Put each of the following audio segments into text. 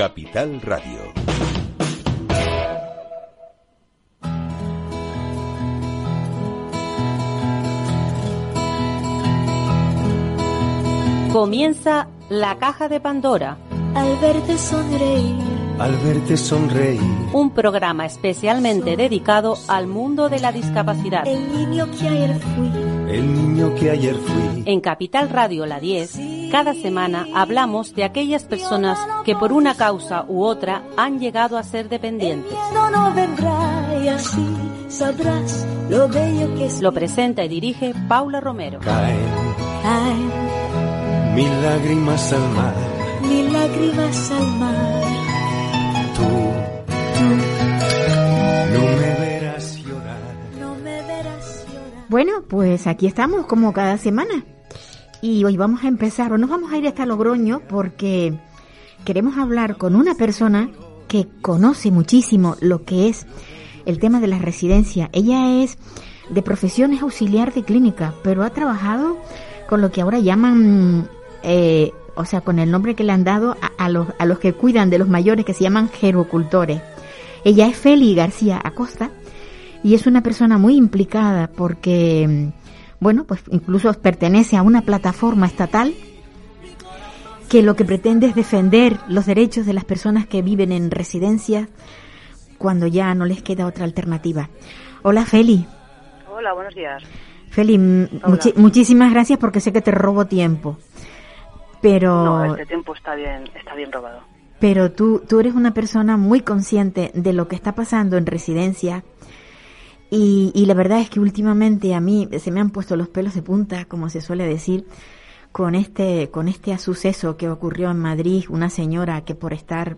Capital Radio. Comienza la caja de Pandora. Al verte sonreír. Al verte sonreír. Un programa especialmente dedicado al mundo de la discapacidad. El niño que ayer fui. El niño que ayer fui. En Capital Radio La 10, cada semana hablamos de aquellas personas que por una causa u otra han llegado a ser dependientes. No, vendrá y así sabrás lo bello que es. Lo presenta y dirige Paula Romero. Caen Caen mil lágrimas al mar. mil lágrimas al mar. Tú Tú Bueno, pues aquí estamos como cada semana. Y hoy vamos a empezar, o nos vamos a ir hasta Logroño porque queremos hablar con una persona que conoce muchísimo lo que es el tema de la residencia. Ella es de profesiones auxiliar de clínica, pero ha trabajado con lo que ahora llaman, eh, o sea, con el nombre que le han dado a, a los, a los que cuidan de los mayores, que se llaman gerocultores. Ella es Feli García Acosta y es una persona muy implicada porque, mm, bueno, pues incluso pertenece a una plataforma estatal que lo que pretende es defender los derechos de las personas que viven en residencias cuando ya no les queda otra alternativa. Hola Feli. Hola, buenos días. Feli, mm, muchísimas gracias porque sé que te robo tiempo. Pero No, este tiempo está bien, está bien robado. pero tú, tú eres una persona muy consciente de lo que está pasando en residencia y, y la verdad es que últimamente a mí se me han puesto los pelos de punta, como se suele decir, con este, con este suceso que ocurrió en Madrid, una señora que por estar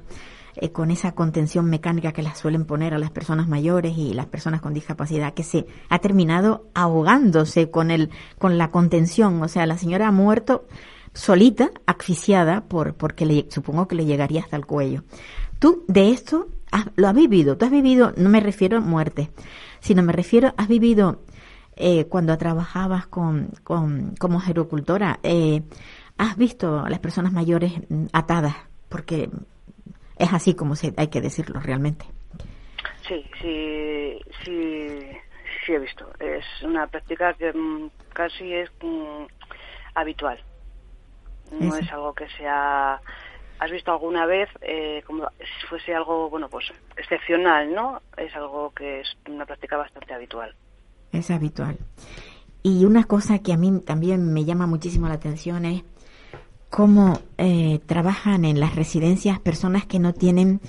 eh, con esa contención mecánica que las suelen poner a las personas mayores y las personas con discapacidad, que se ha terminado ahogándose con el, con la contención, o sea, la señora ha muerto solita, asfixiada, por, porque le, supongo que le llegaría hasta el cuello. Tú de esto has- lo has vivido, tú has vivido, no me refiero a muerte, sino me refiero, has vivido eh, cuando trabajabas con, con, como gerocultora, eh, has visto a las personas mayores mm, atadas, porque es así como se, hay que decirlo realmente. Sí, sí, sí, sí he visto. Es una práctica que mm, casi es mm, habitual. No Eso. es algo que sea... ¿Has visto alguna vez eh, como si fuese algo, bueno, pues excepcional, ¿no? Es algo que es una práctica bastante habitual. Es habitual. Y una cosa que a mí también me llama muchísimo la atención es cómo eh, trabajan en las residencias personas que no tienen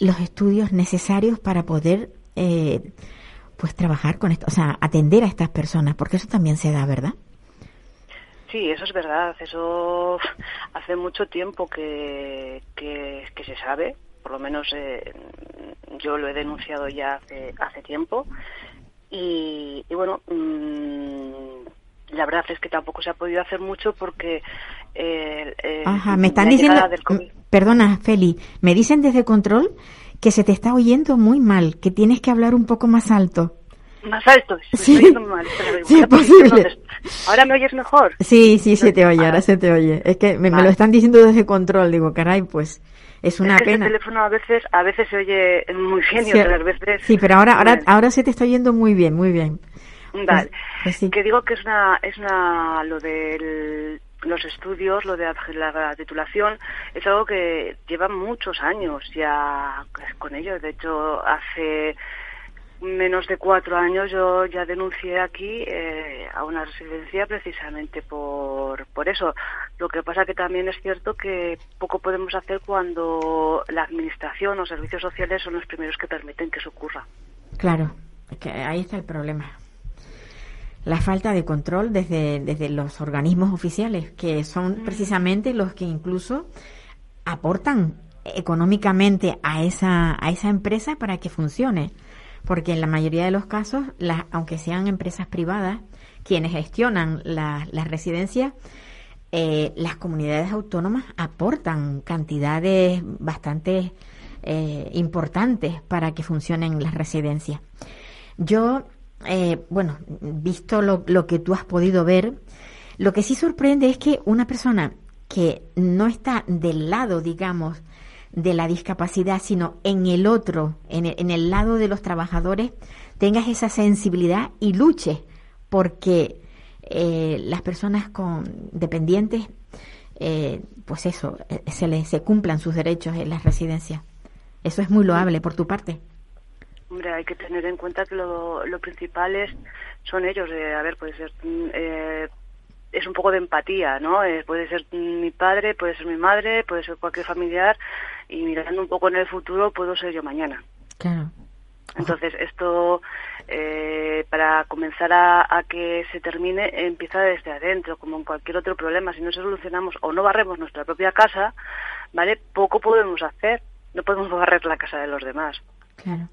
los estudios necesarios para poder eh, pues trabajar con esto, o sea, atender a estas personas, porque eso también se da, ¿verdad? Sí, eso es verdad. Eso hace mucho tiempo que, que, que se sabe. Por lo menos eh, yo lo he denunciado ya hace, hace tiempo. Y, y bueno, mm, la verdad es que tampoco se ha podido hacer mucho porque eh, eh, Ajá, me están diciendo, perdona, Feli, me dicen desde control que se te está oyendo muy mal, que tienes que hablar un poco más alto. Más alto. me Sí. estoy oyendo mal. Espera, Sí, es poner posible. ¿Ahora me oyes mejor? Sí, sí, se te oye, Ah. ahora se te oye. Es que me, me lo están diciendo desde control, digo, caray, pues es una es que pena. Este teléfono a veces, a veces se oye muy bien y Sí, otras veces... sí, pero ahora, ahora, ahora se te está oyendo muy bien, muy bien. Vale. Pues. Que digo que es una, es una, lo de los estudios, lo de la, la titulación, es algo que lleva muchos años ya con ello. De hecho, hace menos de cuatro años yo ya denuncié aquí eh, a una residencia precisamente por, por eso. Lo que pasa que también es cierto que poco podemos hacer cuando la administración o servicios sociales son los primeros que permiten que eso ocurra. Claro, que ahí está el problema. La falta de control desde, desde los organismos oficiales, que son precisamente los que incluso aportan económicamente a esa, a esa empresa para que funcione. Porque en la mayoría de los casos, las, aunque sean empresas privadas, quienes gestionan la- las residencias, eh, las comunidades autónomas aportan cantidades bastante eh, importantes para que funcionen las residencias. Yo, eh, bueno, visto lo, lo que tú has podido ver, lo que sí sorprende es que una persona que no está del lado, digamos, de la discapacidad, sino en el otro, en el, en el lado de los trabajadores, tengas esa sensibilidad y luches porque eh, las personas con dependientes, eh, pues eso, eh, se les se cumplan sus derechos en las residencias. Eso es muy loable por tu parte. Hombre, hay que tener en cuenta que lo, lo principal es, son ellos. Eh, a ver, puede ser. mm, eh, es un poco de empatía, ¿no? Eh, puede ser mi padre, puede ser mi madre, puede ser cualquier familiar. Y mirando un poco en el futuro, puedo ser yo mañana. Claro. Entonces, esto, eh, para comenzar a, a que se termine, empieza desde adentro, como en cualquier otro problema. Si no solucionamos o no barremos nuestra propia casa, ¿vale? Poco podemos hacer. No podemos barrer la casa de los demás. Claro.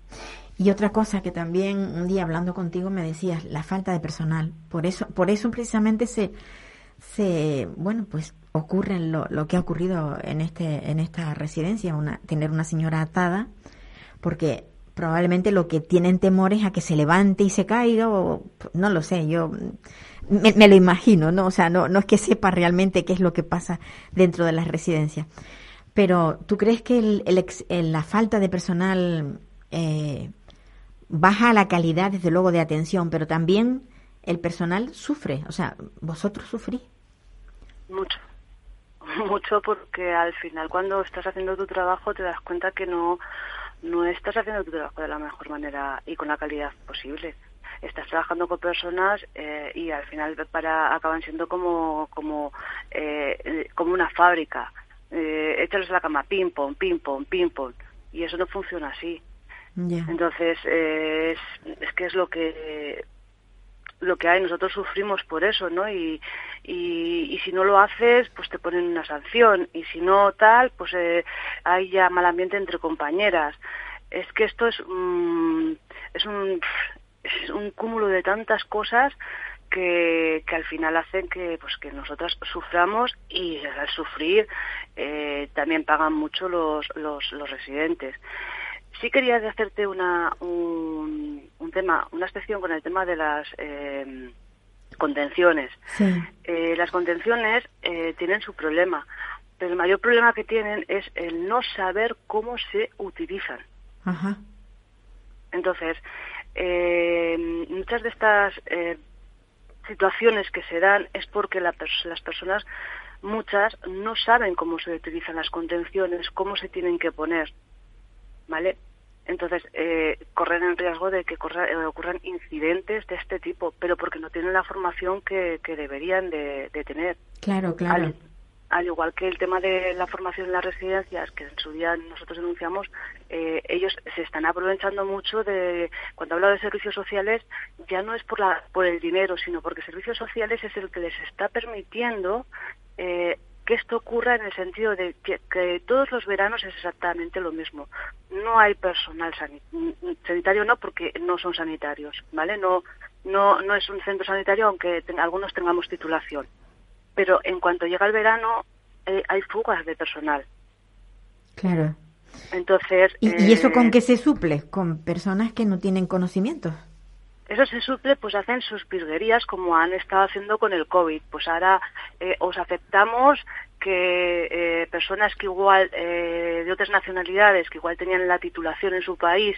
Y otra cosa que también un día hablando contigo me decías, la falta de personal. Por eso, por eso precisamente se, se, bueno, pues ocurre lo, lo que ha ocurrido en este, en esta residencia, una, tener una señora atada, porque probablemente lo que tienen temor es a que se levante y se caiga, o no lo sé, yo me, me lo imagino, ¿no? O sea, no, no es que sepa realmente qué es lo que pasa dentro de las residencias. Pero, ¿tú crees que el, el ex- el- la falta de personal eh, baja la calidad, desde luego, de atención, pero también el personal sufre? O sea, ¿vosotros sufrís? Mucho. Mucho porque al final cuando estás haciendo tu trabajo te das cuenta que no, no estás haciendo tu trabajo de la mejor manera y con la calidad posible. Estás trabajando con personas eh, y al final para acaban siendo como como eh, eh, como una fábrica. Eh, échales a la cama, ping pong, ping pong, ping pong y eso no funciona así. Entonces eh, es, que es lo que lo que hay, nosotros sufrimos por eso, ¿no? Y si no lo haces, pues te ponen una sanción, y si no tal, pues eh, hay ya mal ambiente entre compañeras. Es que esto es, mm, es, un, es un cúmulo de tantas cosas que, que al final hacen que, pues, que nosotras suframos y al sufrir eh, también pagan mucho los, los, los residentes. Sí quería hacerte una, un, un tema, una excepción con el tema de las eh, contenciones. Sí. Eh, las contenciones eh, tienen su problema, pero el mayor problema que tienen es el no saber cómo se utilizan. Ajá. Entonces, eh, muchas de estas eh, situaciones que se dan es porque la pers- las personas, muchas, no saben cómo se utilizan las contenciones, cómo se tienen que poner, ¿vale? Entonces, eh, corren el riesgo de que corra- eh, ocurran incidentes de este tipo, pero porque no tienen la formación que, que deberían de, de tener. Claro, claro. Al, al igual que el tema de la formación en las residencias, que en su día nosotros denunciamos, eh, ellos se están aprovechando mucho de, cuando hablo de servicios sociales, ya no es por, la, por el dinero, sino porque servicios sociales es el que les está permitiendo eh, que esto ocurra en el sentido de que, que todos los veranos es exactamente lo mismo. No hay personal sani- sanitario, no porque no son sanitarios, ¿vale? No, no, no es un centro sanitario, aunque ten- algunos tengamos titulación pero en cuanto llega el verano eh, hay fugas de personal. Claro. Entonces, ¿Y, y eso eh, con qué se suple? Con personas que no tienen conocimientos. Eso se suple, pues hacen sus virguerías como han estado haciendo con el COVID. Pues ahora eh, os aceptamos que eh, personas que igual, eh, de otras nacionalidades, que igual tenían la titulación en su país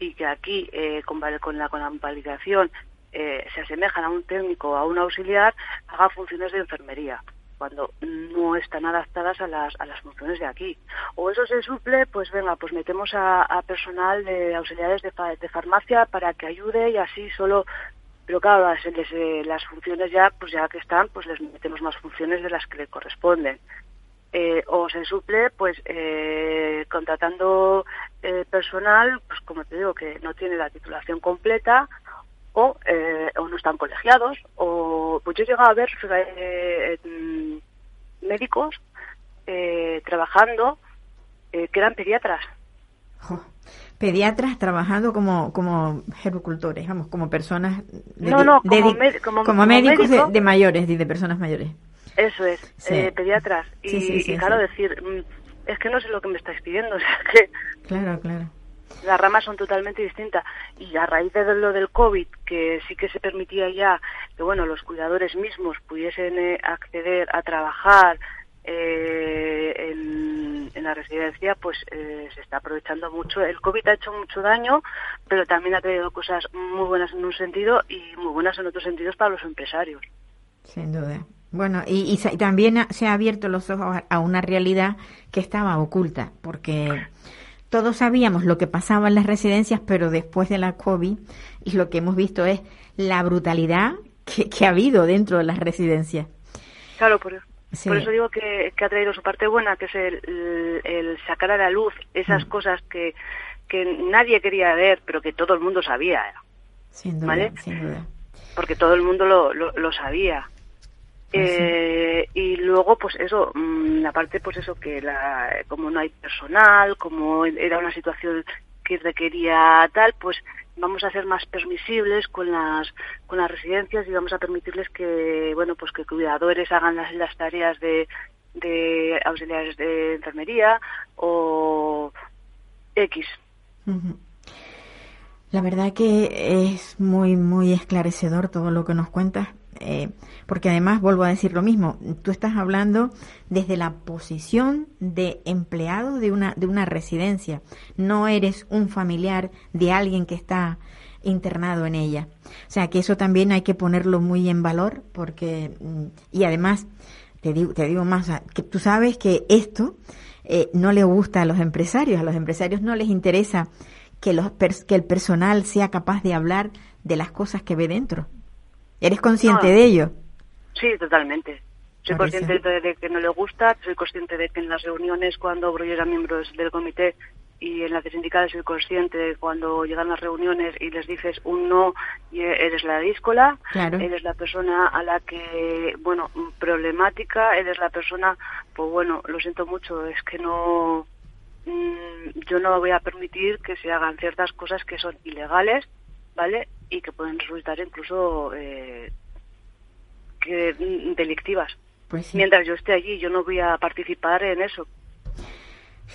y que aquí, con, la, con validación, se asemejan a un técnico o a un auxiliar, haga funciones de enfermería cuando no están adaptadas a las, a las funciones de aquí. O eso se suple, pues venga, pues metemos a, personal de auxiliares de farmacia para que ayude y así solo pero claro, las, les, eh, las funciones ya, pues ya que están, pues les metemos más funciones de las que le corresponden. Eh, o se suple, pues eh, contratando eh, personal, pues como te digo, que no tiene la titulación completa o, eh, o no están colegiados, o pues yo he llegado a ver eh, médicos eh, trabajando eh, que eran pediatras. Pediatras trabajando como, como gerocultores, vamos, como personas. de- No, no, de- como med- como- como médicos médico. de, de mayores, y de personas mayores. Eso es, Sí. eh, pediatras. Y, Sí, sí, sí, y claro, decir, mm, es que no sé lo que me estáis pidiendo, o sea, que Claro, claro. Las ramas son totalmente distintas. Y a raíz de lo del COVID, que sí que se permitía ya que, bueno, los cuidadores mismos pudiesen eh, acceder a trabajar eh, en, en la residencia pues eh, se está aprovechando mucho. El COVID ha hecho mucho daño, pero también ha traído cosas muy buenas en un sentido y muy buenas en otros sentidos para los empresarios. Sin duda. Bueno, y, y también se ha abierto los ojos a una realidad que estaba oculta, porque todos sabíamos lo que pasaba en las residencias, pero después de la COVID, y lo que hemos visto es la brutalidad que, que ha habido dentro de las residencias. Claro, por, Sí. por eso digo que, que ha traído su parte buena, que es el, el- el sacar a la luz esas Mm. cosas que, que nadie quería ver, pero que todo el mundo sabía, Sin duda, ¿Vale? sin duda. porque todo el mundo lo, lo, lo sabía. Sí. Eh, y luego, pues eso, mm, aparte, pues eso, que la, como no hay personal, como era una situación que requería tal, pues vamos a ser más permisibles con las con las residencias y vamos a permitirles que, bueno, pues que cuidadores hagan las, las tareas de, de auxiliares de enfermería o X. La verdad que es muy, muy esclarecedor todo lo que nos cuentas, eh, porque además vuelvo a decir lo mismo, tú estás hablando desde la posición de empleado de una, de una residencia, no eres un familiar de alguien que está internado en ella. O sea que eso también hay que ponerlo muy en valor, porque, mm, y además, te digo, te digo más, que tú sabes que esto eh, no le gusta a los empresarios, a los empresarios no les interesa que, los que el personal sea capaz de hablar de las cosas que ve dentro. ¿Eres consciente No. de ello? Sí, totalmente. Soy Por consciente de, de que no le gusta, soy consciente de que en las reuniones cuando yo era miembro del comité y en la de sindical soy consciente de cuando llegan las reuniones y les dices un no y eres la díscola, Claro. eres la persona a la que, bueno, problemática, eres la persona, pues bueno, lo siento mucho, es que no, mm, yo no voy a permitir que se hagan ciertas cosas que son ilegales, ¿vale? Y que pueden resultar incluso eh, que delictivas. Pues sí. Mientras yo esté allí, yo no voy a participar en eso.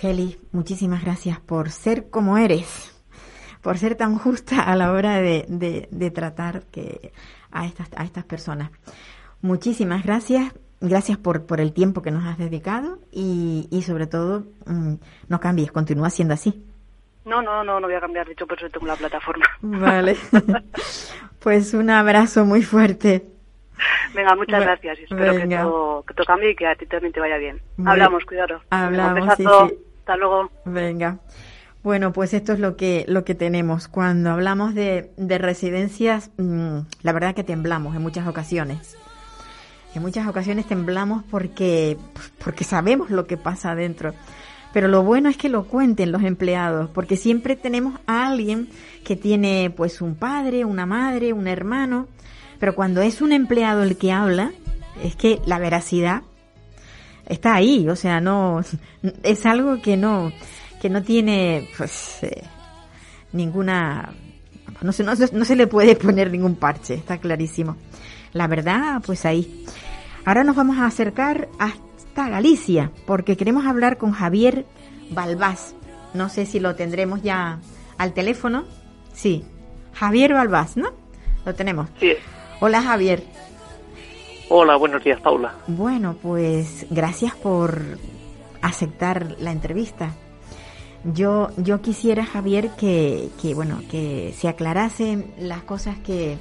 Heli, muchísimas gracias por ser como eres, por ser tan justa a la hora de, de- de tratar que a estas, a estas personas. Muchísimas gracias, gracias por, por el tiempo que nos has dedicado y, y sobre todo mm, no cambies, continúa siendo así. No, no, no, no voy a cambiar, de hecho, por eso tengo la plataforma. Vale. pues un abrazo muy fuerte. Venga, muchas gracias espero que todo, que todo cambie y que a ti también te vaya bien. Hablamos, cuidado. Hablamos, Un besazo. sí, sí. Hasta luego. Venga. Bueno, pues esto es lo que, lo que tenemos. Cuando hablamos de, de residencias, mm, la verdad que temblamos en muchas ocasiones. En muchas ocasiones temblamos porque, porque sabemos lo que pasa adentro. Pero lo bueno es que lo cuenten los empleados, porque siempre tenemos a alguien que tiene pues un padre, una madre, un hermano, pero cuando es un empleado el que habla, es que la veracidad está ahí, o sea, no es algo que no que no tiene pues eh, ninguna no se, no, no se le puede poner ningún parche, está clarísimo. La verdad, pues ahí. Ahora nos vamos a acercar hasta Galicia, porque queremos hablar con Javier Balbás. No sé si lo tendremos ya al teléfono. Sí, Javier Balbás, ¿no? Lo tenemos. Sí. Hola Javier. Hola, buenos días, Paula. Bueno, pues gracias por aceptar la entrevista. Yo, yo quisiera, Javier, que, que bueno, que se aclarasen las cosas que,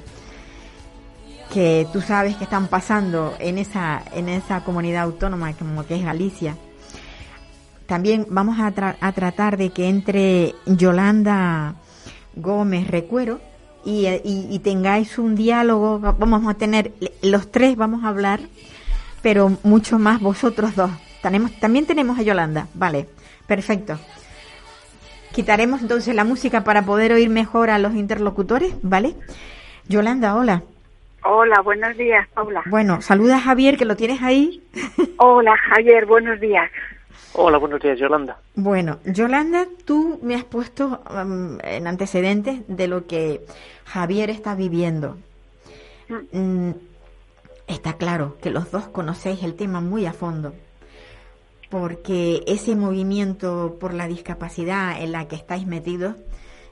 que tú sabes que están pasando en esa, en esa comunidad autónoma como que es Galicia. También vamos a, tra- a tratar de que entre Yolanda Gómez Recuero y, y- tengáis un diálogo. Va- Vamos a tener, los tres vamos a hablar, pero mucho más vosotros dos. Tenemos, también tenemos a Yolanda. Vale, perfecto. Quitaremos entonces la música para poder oír mejor a los interlocutores, ¿vale? Yolanda, hola. Hola, buenos días, Paula. Bueno, saluda a Javier, que lo tienes ahí. Hola, Javier, buenos días. Hola, buenos días, Yolanda. Bueno, Yolanda, tú me has puesto um, en antecedentes de lo que Javier está viviendo. Mm, está claro que los dos conocéis el tema muy a fondo, porque ese movimiento por la discapacidad en la que estáis metidos,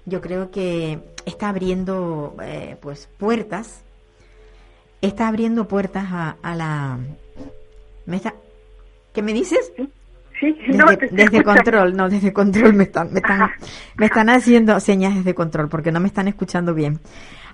yo creo que está abriendo eh, pues puertas, está abriendo puertas a, a la... ¿Me está, ¿Qué me dices? Sí, Desde, no, desde control, no, desde control me están, me están, Ajá. me están haciendo señas desde control porque no me están escuchando bien.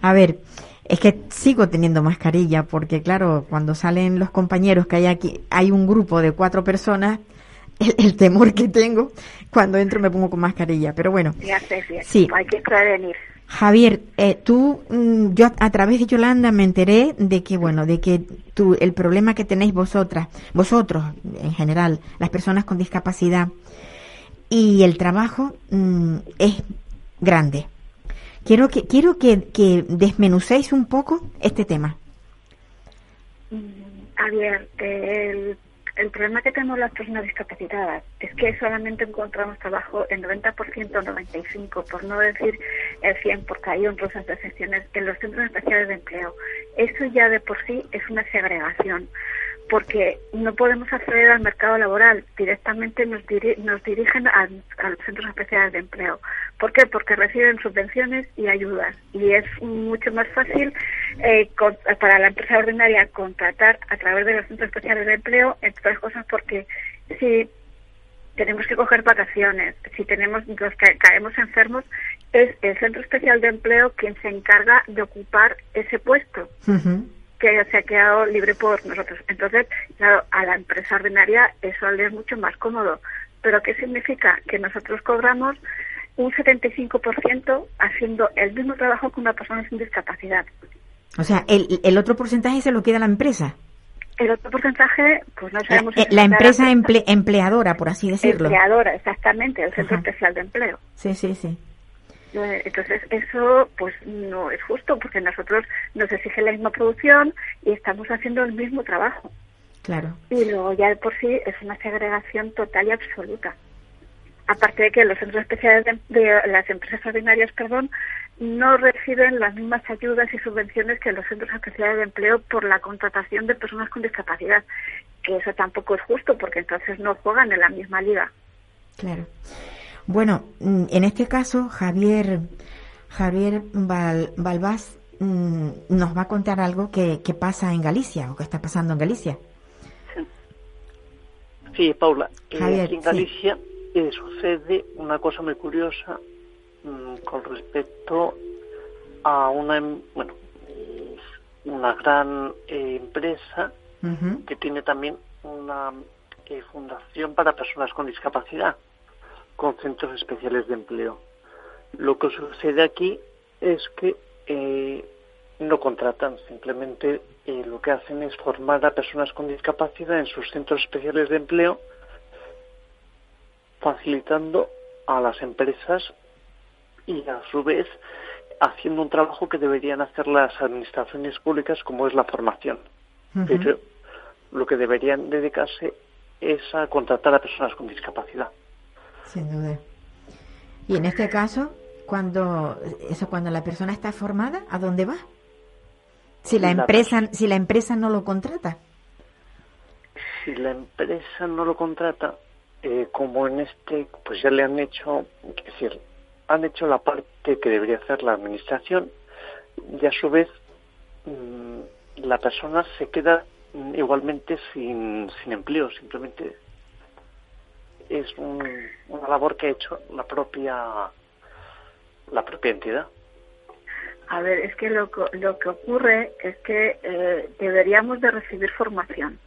A ver, es que sigo teniendo mascarilla porque claro, cuando salen los compañeros que hay aquí, hay un grupo de cuatro personas, el, el temor que tengo cuando entro me pongo con mascarilla, pero bueno. Ya sé. Sí. Hay que prevenir. Javier, eh, tú, mm, yo a través de Yolanda me enteré de que, bueno, de que tú, el problema que tenéis vosotras, vosotros en general, las personas con discapacidad y el trabajo mm, es grande. Quiero que, quiero que, que desmenucéis un poco este tema. A ver, el, el problema que tenemos las personas discapacitadas es que solamente encontramos trabajo en 90% o 95%, por no decir el 100%, porque hay honrosas excepciones en los centros especiales de empleo. Eso ya de por sí es una segregación, porque no podemos acceder al mercado laboral, directamente nos, diri- nos dirigen a, los centros especiales de empleo. ¿Por qué? Porque reciben subvenciones y ayudas y es mucho más fácil eh, con- para la empresa ordinaria contratar a través de los centros especiales de empleo, entre otras cosas porque si tenemos que coger vacaciones, si tenemos que caemos enfermos, es el centro especial de empleo quien se encarga de ocupar ese puesto Ujú. Que se ha quedado libre por nosotros. Entonces, claro, a la empresa ordinaria eso le es mucho más cómodo. Pero ¿qué significa? Que nosotros cobramos un 75% haciendo el mismo trabajo que una persona sin discapacidad. O sea, el, el otro porcentaje se lo queda la empresa. El otro porcentaje, pues no sabemos eh, la empresa emple- empleadora, por así decirlo. empleadora, exactamente, el Centro Ajá. Especial de Empleo. Sí, sí, sí. Eh, Entonces, eso pues no es justo porque nosotros nos exige la misma producción y estamos haciendo el mismo trabajo. Claro. Y luego ya de por sí es una segregación total y absoluta. Aparte de que los centros especiales de, de las empresas ordinarias, perdón, no reciben las mismas ayudas y subvenciones que los centros especiales de empleo por la contratación de personas con discapacidad, que eso tampoco es justo porque entonces no juegan en la misma liga. Claro. Bueno, mm, en este caso, Javier, Javier Val- Balbás mm, nos va a contar algo que, que pasa en Galicia o que está pasando en Galicia. Sí, Paula. eh, Javier, aquí en sí. Galicia eh, sucede una cosa muy curiosa mm, con respecto a una, em- bueno, una gran eh, empresa que tiene también una eh, fundación para personas con discapacidad, con centros especiales de empleo. Lo que sucede aquí es que eh, no contratan, simplemente eh, lo que hacen es formar a personas con discapacidad en sus centros especiales de empleo, facilitando a las empresas y a su vez haciendo un trabajo que deberían hacer las administraciones públicas como es la formación. Pero lo que deberían dedicarse es a contratar a personas con discapacidad. Sin duda. Y en este caso, cuando eso cuando la persona está formada, ¿a dónde va? Si la empresa si la empresa no lo contrata. Si la empresa no lo contrata, eh, como en este, pues ya le han hecho, es decir, han hecho la parte que debería hacer la administración y a su vez mm, la persona se queda mm, igualmente sin, sin empleo, simplemente es un- una labor que ha hecho la propia la propia entidad. A ver, es que lo, lo que ocurre es que eh, deberíamos de recibir formación.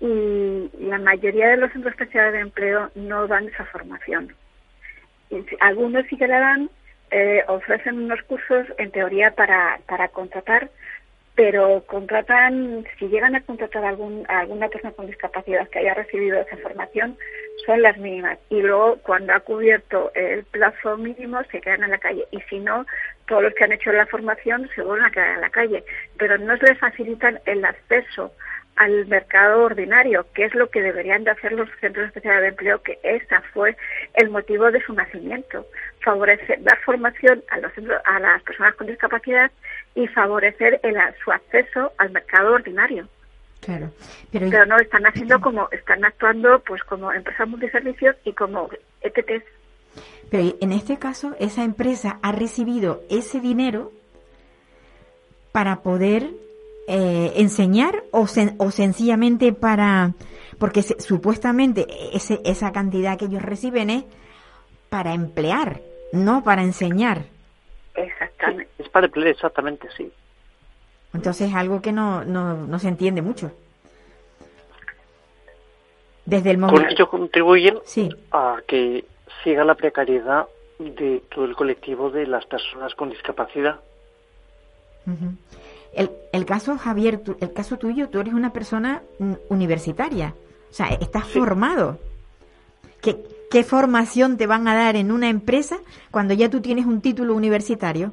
Y la mayoría de los centros especiales de empleo no dan esa formación. Algunos sí que la dan, eh, ofrecen unos cursos en teoría para, para contratar, pero contratan, si llegan a contratar a, alguna persona con discapacidad que haya recibido esa formación, son las mínimas. Y luego, cuando ha cubierto el plazo mínimo, se quedan en la calle. Y si no, todos los que han hecho la formación se vuelven a quedar en la calle. Pero no les facilitan el acceso al mercado ordinario, que es lo que deberían de hacer los centros especiales de empleo, que ese fue el motivo de su nacimiento. Favorecer, dar formación a, los a las personas con discapacidad y favorecer el, su acceso al mercado ordinario. Claro. Pero, Pero no, están haciendo como, están actuando pues como empresas multiservicios y como ETTs. pero en este caso esa empresa ha recibido ese dinero para poder eh, enseñar o, sen- o sencillamente para porque se- supuestamente ese, esa cantidad que ellos reciben es para emplear, no para enseñar. Exactamente. Es para emplear exactamente, sí. Entonces es algo que no, no, no se entiende mucho. Desde el Con momento... ello contribuyen Sí, a que siga la precariedad de todo el colectivo de las personas con discapacidad. ujú. el, el caso, Javier, tú- el caso tuyo, tú eres una persona universitaria, o sea, estás Sí. formado. ¿Qué, ¿Qué formación te van a dar en una empresa cuando ya tú tienes un título universitario?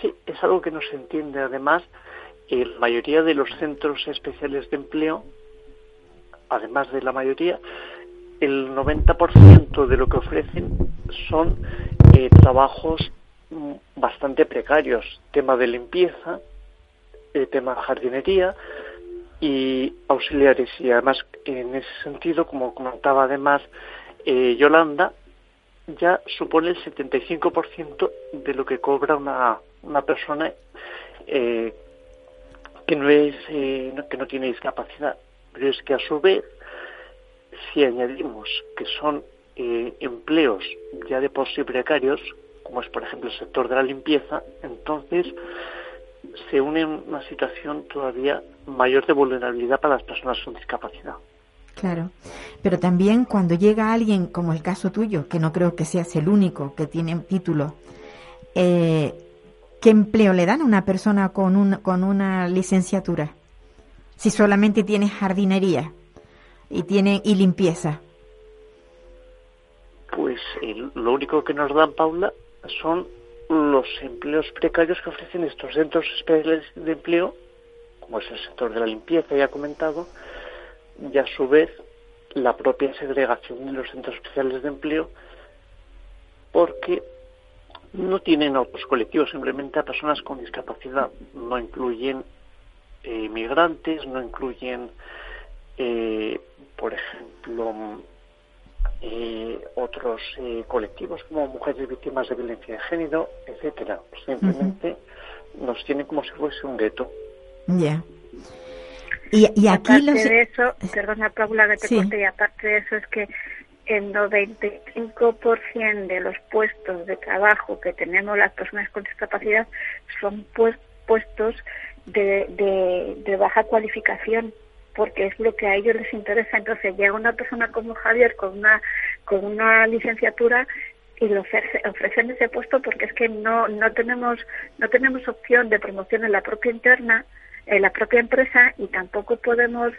Sí, es algo que no se entiende. Además, eh, la mayoría de los centros especiales de empleo, además de la mayoría, el 90% de lo que ofrecen son eh, trabajos mm, bastante precarios, tema de limpieza, eh, tema de jardinería y auxiliares. Y además, en ese sentido, como comentaba además eh, Yolanda, ya supone el 75% de lo que cobra una, una persona eh, que no es eh, que no tiene discapacidad pero es que a su vez si añadimos que son eh, empleos ya de por precarios como es por ejemplo el sector de la limpieza entonces se une una situación todavía mayor de vulnerabilidad para las personas con discapacidad Claro, pero también cuando llega alguien, como el caso tuyo, que no creo que seas el único que tiene título, eh, ¿qué empleo le dan a una persona con, un, con una licenciatura? Si solamente tiene jardinería y tiene y limpieza. Pues eh, lo único que nos dan, Paula, son los empleos precarios que ofrecen estos centros especiales de empleo, como es el sector de la limpieza, ya comentado, y a su vez la propia segregación de los centros especiales de empleo, porque no tienen a otros colectivos, simplemente a personas con discapacidad. No incluyen eh, migrantes, no incluyen, eh, por ejemplo, eh, otros eh, colectivos como mujeres víctimas de violencia de género, etcétera. Simplemente nos tienen como si fuese un gueto. Ya. Y, y aquí aparte los... de eso, perdona Paula que te Sí. corte, y aparte de eso es que el 95% de los puestos de trabajo que tenemos las personas con discapacidad son pues- puestos de, de, de baja cualificación porque es lo que a ellos les interesa. Entonces llega una persona como Javier con una con una licenciatura y le ofrece- ofrecen ese puesto porque es que no no tenemos no tenemos opción de promoción en la propia interna en la propia empresa y tampoco podemos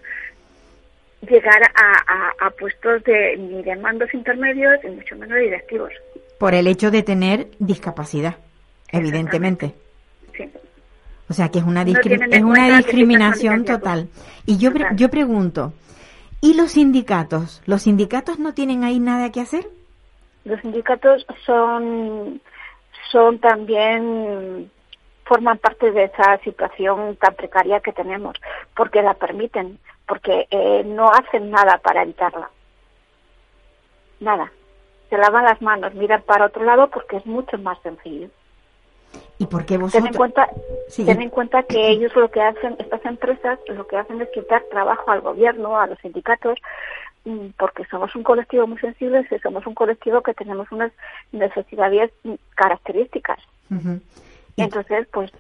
llegar a, a, a puestos de ni de mandos intermedios y mucho menos de directivos. Por el hecho de tener discapacidad, evidentemente. Sí. O sea que es una, No es una discriminación total. Y yo, pre- yo pregunto, ¿y los sindicatos? ¿Los sindicatos no tienen ahí nada que hacer? Los sindicatos son son también forman parte de esa situación tan precaria que tenemos porque la permiten porque eh, no hacen nada para evitarla nada se lavan las manos miran para otro lado porque es mucho más sencillo ¿Y por qué ten vosotros? en cuenta Sí. ten en cuenta que ellos lo que hacen estas empresas lo que hacen es quitar trabajo al gobierno a los sindicatos mm, porque somos un colectivo muy sensible y somos un colectivo que tenemos unas necesidades mm, características. Y- entonces pues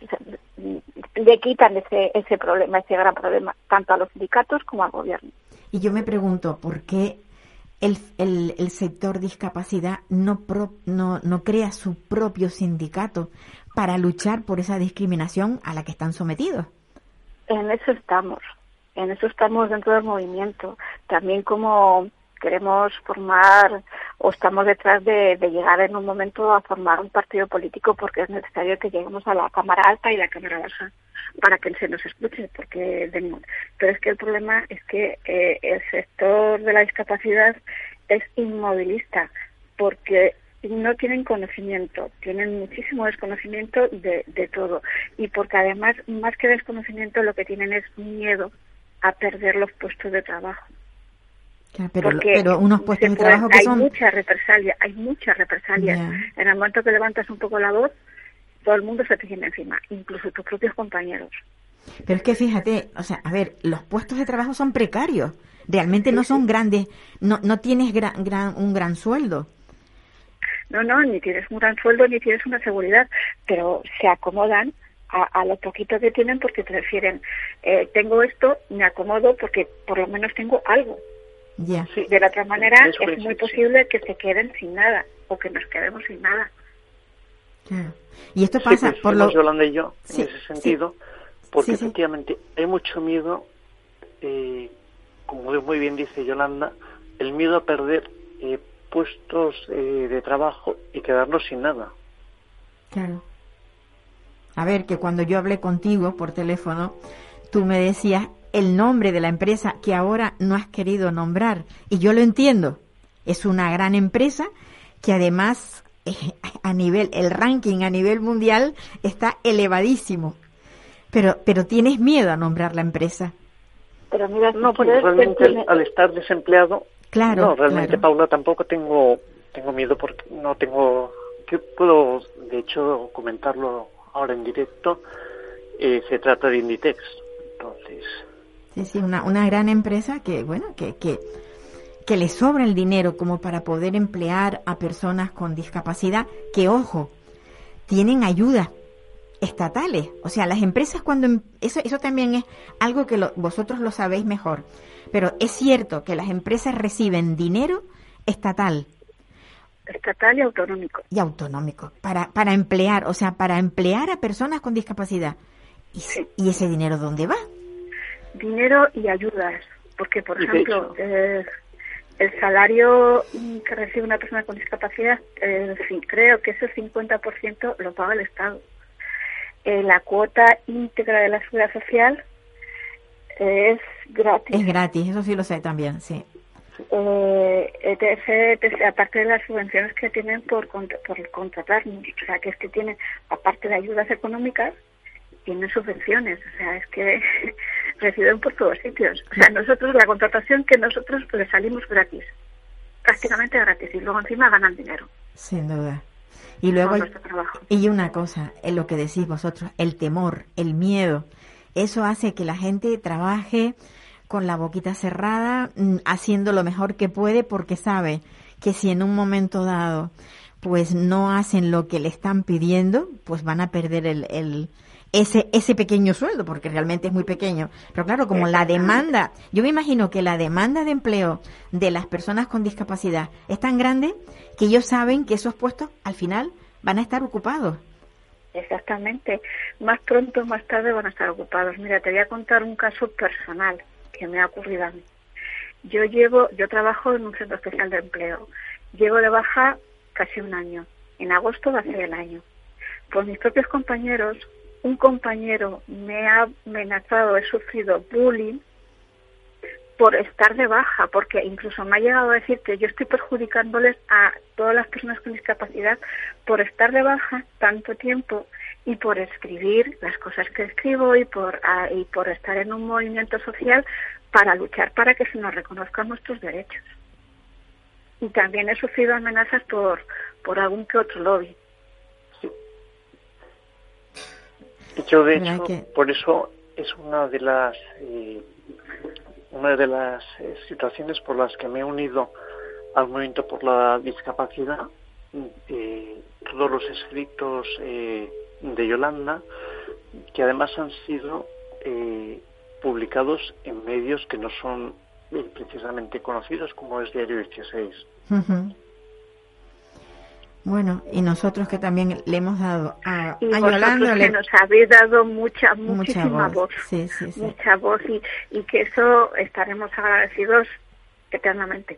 mm, le quitan ese ese problema ese gran problema tanto a los sindicatos como al gobierno Y yo me pregunto, ¿por qué el, el, el sector discapacidad no, pro- no, no crea su propio sindicato para luchar por esa discriminación a la que están sometidos? En eso estamos, en eso estamos dentro del movimiento. También como queremos formar o estamos detrás de, llegar en un momento a formar un partido político porque es necesario que lleguemos a la Cámara Alta y la Cámara Baja para que se nos escuche. porque de- Pero es que el problema es que eh, el sector de la discapacidad es inmovilista porque no tienen conocimiento, tienen muchísimo desconocimiento de, de todo y porque además más que desconocimiento lo que tienen es miedo a perder los puestos de trabajo. Claro, pero, Porque pero unos puestos de puede- trabajo que hay son... mucha represalia, hay mucha represalia. En el momento que levantas un poco la voz, todo el mundo se te viene encima, incluso tus propios compañeros. Pero es que fíjate, o sea, a ver, los puestos de trabajo son precarios. Realmente no son grandes, no, no tienes gran, gran, un gran sueldo. No, no, ni tienes un gran sueldo ni tienes una seguridad, pero se acomodan a, a lo poquito que tienen porque prefieren, eh, tengo esto, me acomodo porque por lo menos tengo algo. Sí. De la otra manera es es, muy sí. posible que se queden sin nada o que nos quedemos sin nada. Claro. Y esto Sí, pasa por lo... Yolanda y yo Sí, en ese sí. sentido, porque Sí, sí. efectivamente hay mucho miedo, eh, como muy bien dice Yolanda, el miedo a perder eh, puestos eh, de trabajo y quedarnos sin nada. Claro. A ver, que cuando yo hablé contigo por teléfono, tú me decías el nombre de la empresa que ahora no has querido nombrar. Y yo lo entiendo. Es una gran empresa que además eh, a nivel, el ranking a nivel mundial está elevadísimo. Pero, pero tienes miedo a nombrar la empresa. Pero mira, No, puedes realmente tener- al, al estar desempleado, Claro, no, realmente claro. Paula tampoco tengo tengo miedo porque no tengo que puedo de hecho comentarlo ahora en directo. Eh, se trata de Inditex, entonces Sí, sí, una, una gran empresa que, bueno, que, que, que le sobra el dinero como para poder emplear a personas con discapacidad, que, ojo, tienen ayuda estatales. O sea, las empresas cuando... em- Eso, eso también es algo que lo- vosotros lo sabéis mejor. Pero es cierto que las empresas reciben dinero estatal estatal y autonómico. y autonómico para, para emplear, o sea, para emplear a personas con discapacidad. ¿Y, Sí. ¿y ese dinero dónde va? Dinero y ayudas, porque por ejemplo, eh, el salario que recibe una persona con discapacidad, eh, sí, creo que ese 50% lo paga el Estado. Eh, la cuota íntegra de la seguridad social eh, es gratis. Es gratis, eso sí lo sé también, sí. eh, ETS, ETS, aparte de las subvenciones que tienen por, contra- por contratarnos, o sea, que es que tienen, aparte de ayudas económicas, tienen subvenciones, o sea, es que reciben por todos sitios. O sea, nosotros, la contratación que nosotros le salimos gratis, prácticamente gratis, y luego encima ganan dinero. Sin duda. Y luego, hay- y una cosa, en lo que decís vosotros, el temor, el miedo, eso hace que la gente trabaje con la boquita cerrada, mm, haciendo lo mejor que puede porque sabe que si en un momento dado pues no hacen lo que le están pidiendo, pues van a perder el, el ese ese pequeño sueldo porque realmente es muy pequeño. Pero claro, como la demanda, yo me imagino que la demanda de empleo de las personas con discapacidad es tan grande que ellos saben que esos puestos al final van a estar ocupados. Exactamente. Más pronto más tarde van a estar ocupados. Mira, te voy a contar un caso personal que me ha ocurrido a mí. Yo llevo, yo trabajo en un centro especial de empleo. Llevo de baja casi un año. En agosto va a ser el año. Por mis propios compañeros, un compañero me ha amenazado, he sufrido bullying por estar de baja, porque incluso me ha llegado a decir que yo estoy perjudicándoles a todas las personas con discapacidad por estar de baja tanto tiempo y por escribir las cosas que escribo y por ah, y por estar en un movimiento social para luchar para que se nos reconozcan nuestros derechos. Y también he sufrido amenazas por por algún que otro lobby. Yo, de hecho, que- por eso es una de las eh, una de las eh, situaciones por las que me he unido al movimiento por la discapacidad. eh, todos los escritos eh, de Yolanda, que además han sido eh, publicados en medios que no son precisamente conocidos, como es Diario 16. Ujú. Bueno, y nosotros que también le hemos dado a, Y a vosotros Yolanda que nos habéis dado mucha, mucha muchísima voz. voz. Sí, sí, sí. mucha voz y, y que eso estaremos agradecidos eternamente.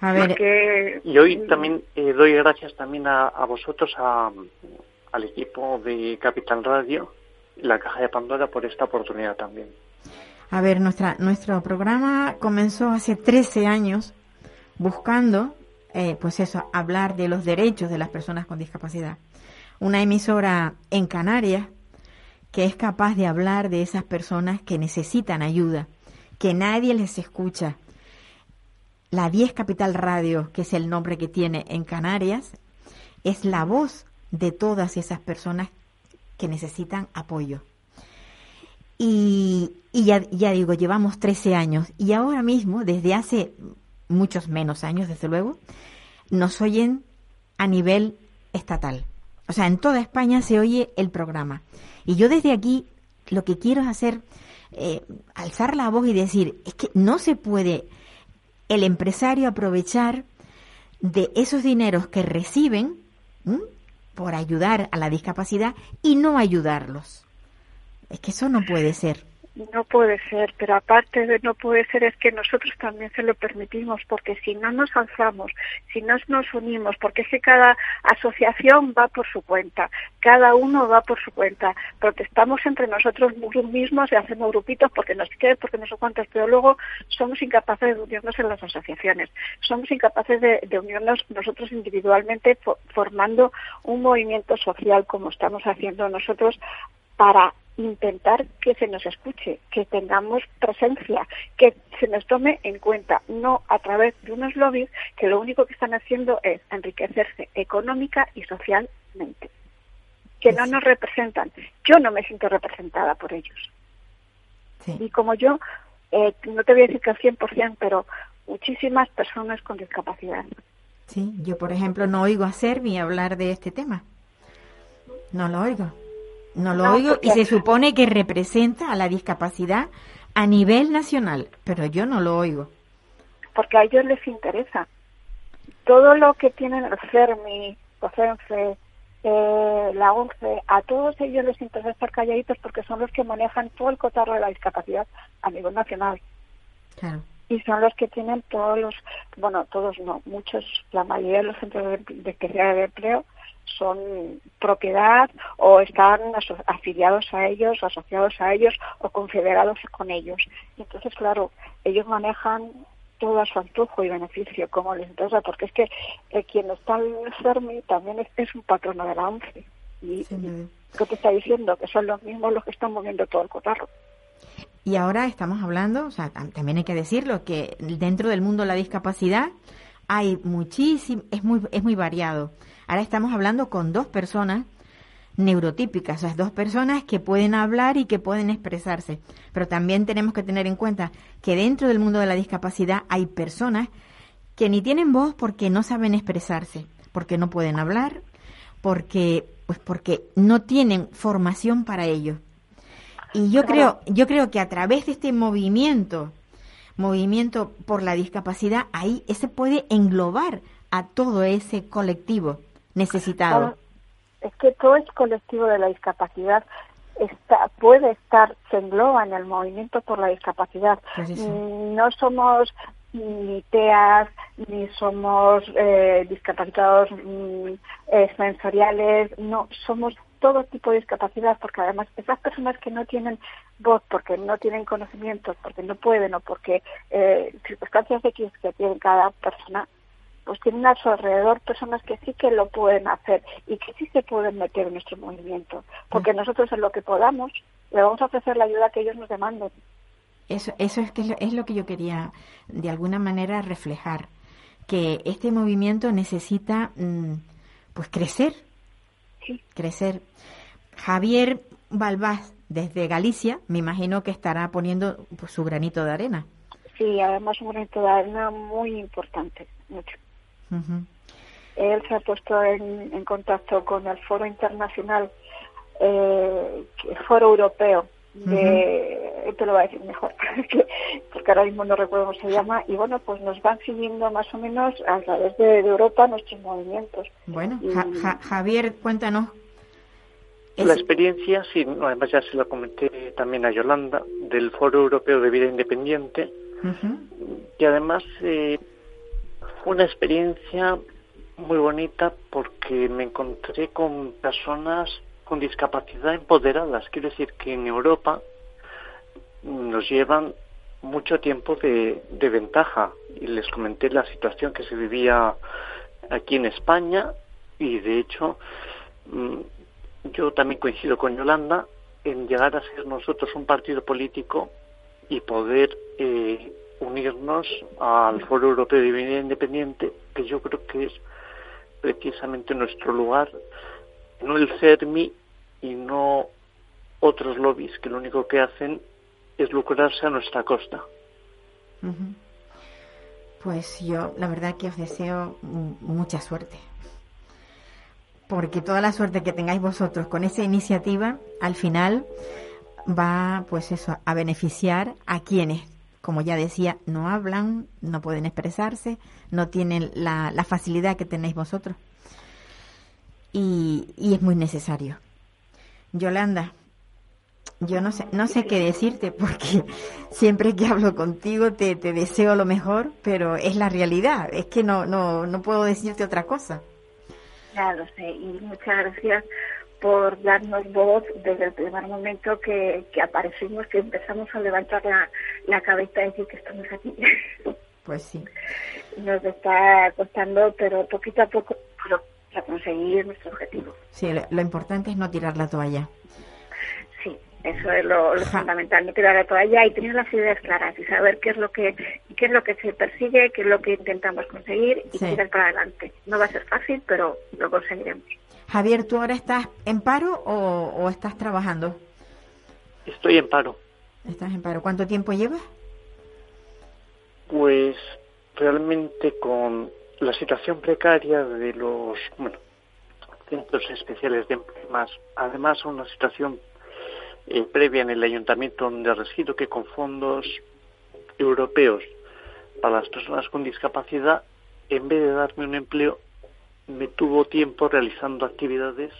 A ver, Porque- Y hoy también eh, doy gracias también a, a vosotros, a- al equipo de Capital Radio, y la Caja de Pandora, por esta oportunidad también. A ver, nuestra, nuestro programa comenzó hace 13 años buscando, eh, pues eso, hablar de los derechos de las personas con discapacidad. Una emisora en Canarias que es capaz de hablar de esas personas que necesitan ayuda, que nadie les escucha. La 10 Capital Radio, que es el nombre que tiene en Canarias, es la voz de todas esas personas que necesitan apoyo. Y, y ya, digo, llevamos 13 años y ahora mismo, desde hace muchos menos años, desde luego, nos oyen a nivel estatal. O sea, en toda España se oye el programa. Y yo desde aquí lo que quiero es hacer, eh, alzar la voz y decir, es que no se puede el empresario aprovechar de esos dineros que reciben por ayudar a la discapacidad y no ayudarlos. Es que eso no puede ser. No puede ser, pero aparte de no puede ser es que nosotros también se lo permitimos, porque si no nos alzamos, si no nos unimos, porque es que cada asociación va por su cuenta, cada uno va por su cuenta, protestamos entre nosotros mismos y hacemos grupitos porque nos quede, porque no sé cuántos, pero luego somos incapaces de unirnos en las asociaciones, somos incapaces de, de unirnos nosotros individualmente formando un movimiento social como estamos haciendo nosotros para intentar que se nos escuche, que tengamos presencia, que se nos tome en cuenta, no a través de unos lobbies que lo único que están haciendo es enriquecerse económica y socialmente, que no nos representan. Yo no me siento representada por ellos. Y como yo, eh, no te voy a decir que al 100%, pero muchísimas personas con discapacidad. Sí, yo por ejemplo no oigo a Servi hablar de este tema. No lo oigo. No lo oigo y se supone que representa a la discapacidad a nivel nacional, pero yo no lo oigo. Porque a ellos les interesa. Todo lo que tienen el CERMI, COCENFE, eh, la ONCE, a todos ellos les interesa estar calladitos porque son los que manejan todo el cotarro de la discapacidad a nivel nacional. Claro. Y son los que tienen todos los, bueno, todos no, muchos, la mayoría de los centros de, de, de empleo son propiedad o están afiliados a ellos, asociados a ellos o confederados con ellos. entonces, claro, ellos manejan todo a su antojo y beneficio como les interesa, porque es que eh, quien está enfermo también es, un patrono de la ONCE. Y, ¿qué te está diciendo? Que son los mismos los que están moviendo todo el cotarro. Y ahora estamos hablando, o sea, también hay que decirlo, que dentro del mundo de la discapacidad hay muchísimo, es muy, es muy variado. Ahora estamos hablando con dos personas neurotípicas, o sea, dos personas que pueden hablar y que pueden expresarse. Pero también tenemos que tener en cuenta que dentro del mundo de la discapacidad hay personas que ni tienen voz porque no saben expresarse, porque no pueden hablar, porque pues porque no tienen formación para ello. Y yo creo, yo creo que a través de este movimiento, movimiento por la discapacidad, ahí se puede englobar a todo ese colectivo necesitado. Es que todo es colectivo de la discapacidad está, puede estar, se engloba en el movimiento por la discapacidad. Mm, no somos ni TEAS, ni somos eh, discapacitados mm, eh, sensoriales, no, somos todo tipo de discapacidad, porque además esas personas que no tienen voz, porque no tienen conocimientos, porque no pueden o porque eh, circunstancias X que tiene cada persona, pues tienen a su alrededor personas que sí que lo pueden hacer y que sí se pueden meter en nuestro movimiento, porque nosotros en lo que podamos le vamos a ofrecer la ayuda que ellos nos demanden. Eso, eso es, que es lo que yo quería de alguna manera reflejar, que este movimiento necesita mm, pues crecer, crecer. Javier Balbás, desde Galicia, me imagino que estará poniendo pues, su granito de arena. Sí, además un granito de arena muy importante, mucho. Él se ha puesto en, contacto con el Foro Internacional, eh, el Foro Europeo, de, te lo va a decir mejor, porque ahora mismo no recuerdo cómo se llama, y bueno, pues nos van siguiendo más o menos a través de, Europa nuestros movimientos. Bueno, Javier, cuéntanos. La experiencia, sí, además ya se lo comenté también a Yolanda, del Foro Europeo de Vida Independiente, y además eh, fue una experiencia muy bonita porque me encontré con personas con discapacidad empoderadas. Quiero decir que en Europa nos llevan mucho tiempo de, ventaja y les comenté la situación que se vivía aquí en España y de hecho mm, yo también coincido con Yolanda en llegar a ser nosotros un partido político y poder eh, unirnos al Foro Europeo de Vida Independiente, que yo creo que es precisamente nuestro lugar, no el CERMI y no otros lobbies que lo único que hacen es lucrarse a nuestra costa. Pues yo, la verdad que os deseo mu- mucha suerte. Porque toda la suerte que tengáis vosotros con esa iniciativa, al final va, pues eso, a beneficiar a quienes, como ya decía, no hablan, no pueden expresarse, no tienen la, la facilidad que tenéis vosotros. Y, y es muy necesario. Yolanda, yo no sé, no sé qué decirte porque siempre que hablo contigo te, te deseo lo mejor, pero es la realidad. Es que no, no, no puedo decirte otra cosa. Ya lo sé, y muchas gracias por darnos voz desde el primer momento que, que aparecimos, que empezamos a levantar la, la cabeza y decir que estamos aquí. Pues sí. Nos está costando, pero poquito a poco, pero para conseguir nuestro objetivo. Sí, lo, lo importante es no tirar la toalla. Sí, eso es lo, lo fundamental, no tirar la toalla y tener las ideas claras y saber qué es lo que qué es lo que se persigue, qué es lo que intentamos conseguir y Sí. tirar para adelante. No va a ser fácil, pero lo conseguiremos. Javier, ¿tú ahora estás en paro o, o estás trabajando? Estoy en paro. ¿Estás en paro? ¿Cuánto tiempo llevas? Pues realmente con la situación precaria de los centros especiales de empleo, más además una situación eh, previa en el ayuntamiento donde resido que con fondos europeos para las personas con discapacidad, en vez de darme un empleo, me tuvo tiempo realizando actividades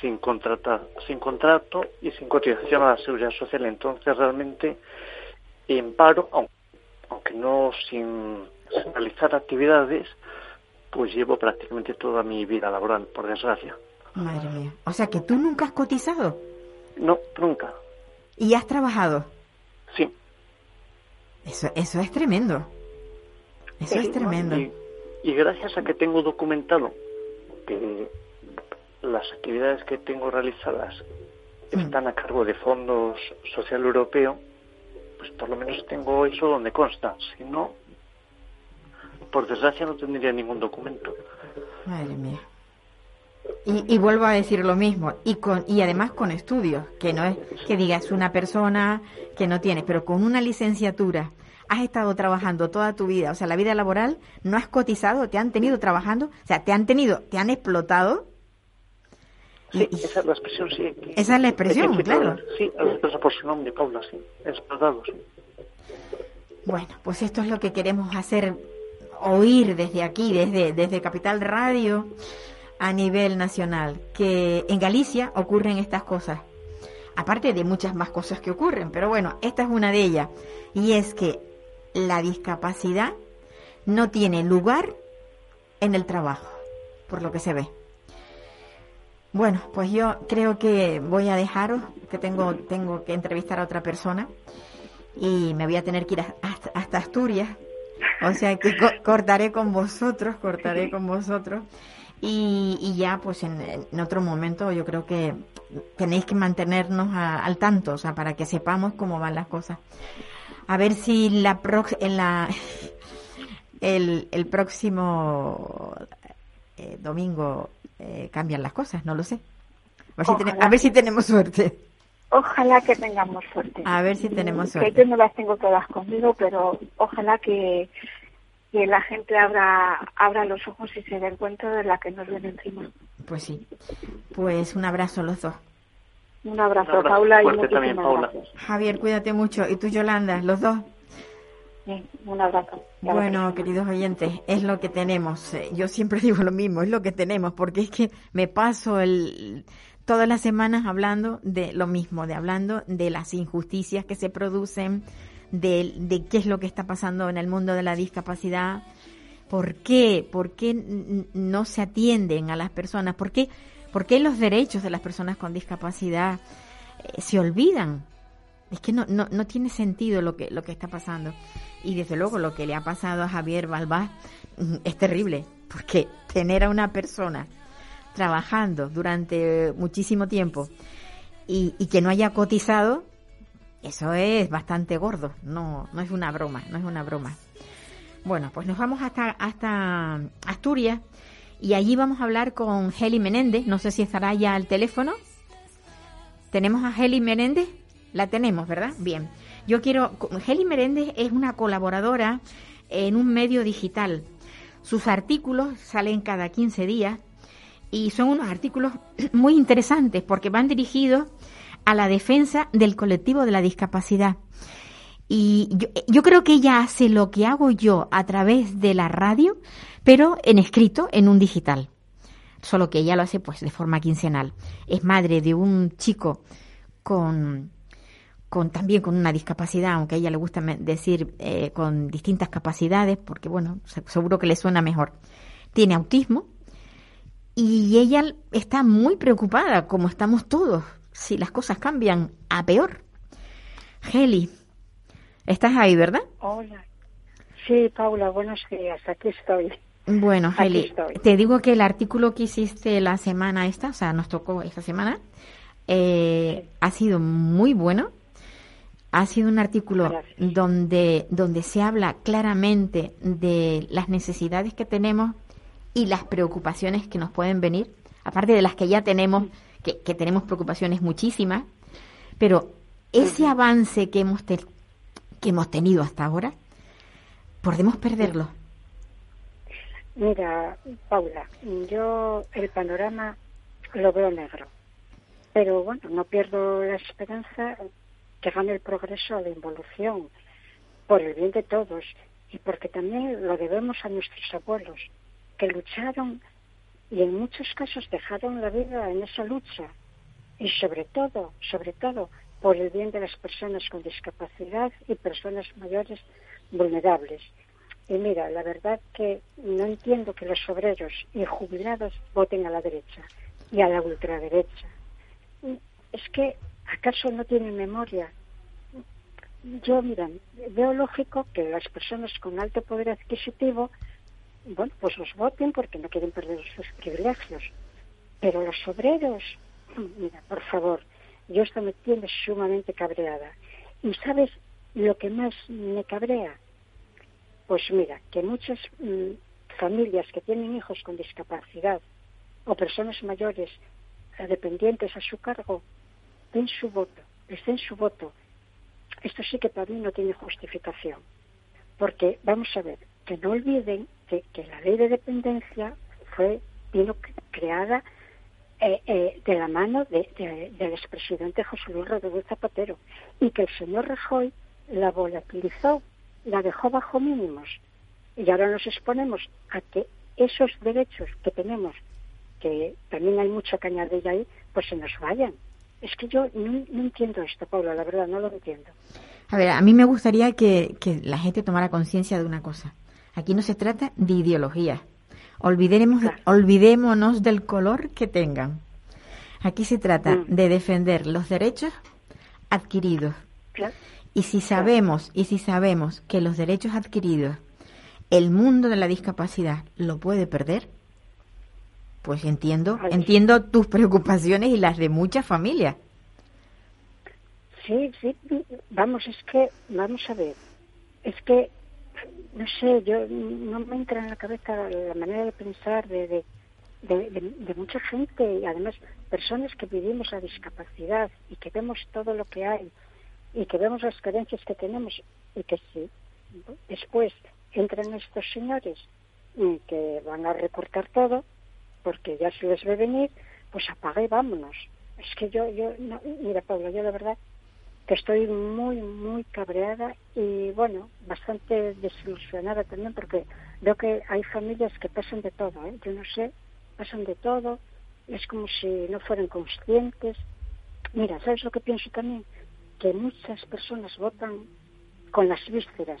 sin contratar, sin contrato y sin cotización a la seguridad social. Entonces realmente en paro, aun- aunque no sin realizar actividades, pues llevo prácticamente toda mi vida laboral, por desgracia. Madre mía. O sea que tú nunca has cotizado No, nunca. y has trabajado. Sí. Eso, eso es tremendo. Eso es tremendo. Y, y gracias a que tengo documentado que las actividades que tengo realizadas Mm. están a cargo de fondos social europeo, pues por lo menos tengo eso donde consta. Si no, por desgracia no tendría ningún documento. Madre mía. Y, y vuelvo a decir lo mismo, y con y además con estudios, que no es que digas una persona que no tiene, pero con una licenciatura has estado trabajando toda tu vida, o sea, la vida laboral, no has cotizado, te han tenido trabajando, o sea, te han tenido, te han explotado. Sí, Y- y- esa es la expresión, sí. Esa es la expresión, que claro. Sí, expresa por su nombre, Paula, sí. Explotado, sí. Bueno, pues esto es lo que queremos hacer, oír desde aquí, desde, desde Capital Radio, a nivel nacional, que en Galicia ocurren estas cosas. Aparte de muchas más cosas que ocurren, pero bueno, esta es una de ellas. Y es que la discapacidad no tiene lugar en el trabajo, por lo que se ve. Bueno, pues yo creo que voy a dejaros, que tengo, tengo que entrevistar a otra persona y me voy a tener que ir hasta Asturias. O sea que co- cortaré con vosotros, cortaré con vosotros. Y, y ya, pues en, en otro momento yo creo que tenéis que mantenernos a- al tanto, o sea, para que sepamos cómo van las cosas. A ver si la prox- en la el, el próximo eh, domingo eh, cambian las cosas, no lo sé. A ver, si, tene- Ojalá. a ver si tenemos suerte. Ojalá que tengamos suerte. A ver si tenemos Que suerte. yo no las tengo todas conmigo, pero ojalá que, que la gente abra, abra los ojos y se den cuenta de la que nos viene encima. Pues sí. Pues un abrazo a los dos. Un abrazo, Un abrazo Paula, y muchísimas también, Paula. gracias. Javier, cuídate mucho. Y tú, Yolanda, los dos. Sí, un abrazo. Bueno, queridos oyentes, es lo que tenemos. Eh, Yo siempre digo lo mismo, es lo que tenemos, porque es que me paso el, todas las semanas hablando de lo mismo, de hablando de las injusticias que se producen, de, qué es lo que está pasando en el mundo de la discapacidad, por qué, por qué no se atienden a las personas, por qué, por qué los derechos de las personas con discapacidad eh, se olvidan. Es que no, no, no tiene sentido lo que, lo que está pasando. Y desde luego lo que le ha pasado a Javier Balbás mm, es terrible, porque tener a una persona trabajando durante muchísimo tiempo y, que no haya cotizado, eso es bastante gordo, no, no es una broma, no es una broma. Bueno, pues nos vamos hasta, hasta Asturias y allí vamos a hablar con Heli Menéndez, no sé si estará ya al teléfono. tenemos a Heli Meréndez. La tenemos, ¿verdad? Bien. Yo quiero. Heli Meréndez es una colaboradora en un medio digital. Sus artículos salen cada 15 días y son unos artículos muy interesantes porque van dirigidos a la defensa del colectivo de la discapacidad. Y yo, creo que ella hace lo que hago yo a través de la radio, pero en escrito, en un digital. Solo que ella lo hace pues de forma quincenal. Es madre de un chico con, con también con una discapacidad, aunque a ella le gusta decir eh, con distintas capacidades, porque bueno, seguro que le suena mejor. Tiene autismo y ella está muy preocupada, como estamos todos, si las cosas cambian a peor. Heli, estás ahí, ¿verdad? Hola. Sí, Paula, buenos días, aquí estoy. Bueno, Heli, te digo que el artículo que hiciste la semana esta, o sea, nos tocó esta semana, eh, ha sido muy bueno. Ha sido un artículo donde, donde se habla claramente de las necesidades que tenemos y las preocupaciones que nos pueden venir, aparte de las que ya tenemos, que, tenemos preocupaciones muchísimas, pero ese avance que hemos, que hemos tenido hasta ahora, podemos perderlo. Mira, Paula, yo el panorama lo veo negro, pero bueno, no pierdo la esperanza que gane el progreso, la involución, por el bien de todos y porque también lo debemos a nuestros abuelos, que lucharon y en muchos casos dejaron la vida en esa lucha y sobre todo, sobre todo por el bien de las personas con discapacidad y personas mayores vulnerables. Y mira, la verdad que no entiendo que los obreros y jubilados voten a la derecha y a la ultraderecha. Es que, ¿acaso no tienen memoria? Yo, mira, veo lógico que las personas con alto poder adquisitivo bueno, pues los voten porque no quieren perder sus privilegios. Pero los obreros, mira, por favor, yo esto me tiene sumamente cabreada. ¿Y sabes lo que más me cabrea? Pues mira, que muchas mm, familias que tienen hijos con discapacidad o personas mayores eh, dependientes a su cargo, den su voto, les su voto. Esto sí que para mí no tiene justificación. Porque, vamos a ver, que no olviden que, la ley de dependencia fue vino creada eh, eh, de la mano del expresidente José Luis Rodríguez Zapatero y que el señor Rajoy la volatilizó, la dejó bajo mínimos y ahora nos exponemos a que esos derechos que tenemos, que también hay mucho que añadir ahí, pues se nos vayan. Es que yo no, entiendo esto, Paula, la verdad, no lo entiendo. A ver, a mí me gustaría que la gente tomara conciencia de una cosa. Aquí no se trata de ideología. Olvidemos, olvidémonos del color que tengan. Aquí se trata mm. de defender los derechos adquiridos. Y si sabemos, y si sabemos que los derechos adquiridos, el mundo de la discapacidad lo puede perder, pues entiendo, entiendo tus preocupaciones y las de muchas familias. Sí, sí, vamos, es que, vamos a ver, es que no sé, yo no me entra en la cabeza la manera de pensar de, de, mucha gente y además personas que vivimos la discapacidad y que vemos todo lo que hay y que vemos las carencias que tenemos y que si después entran estos señores y que van a recortar todo porque ya se les ve venir, pues apague y vámonos. Es que yo, yo, mira Paula, yo la verdad que estoy muy, muy cabreada y, bueno, bastante desilusionada también porque veo que hay familias que pasan de todo, ¿eh? Yo no sé, pasan de todo, es como si no fueran conscientes. Mira, ¿sabes lo que pienso también? Que muchas personas votan con las vísceras,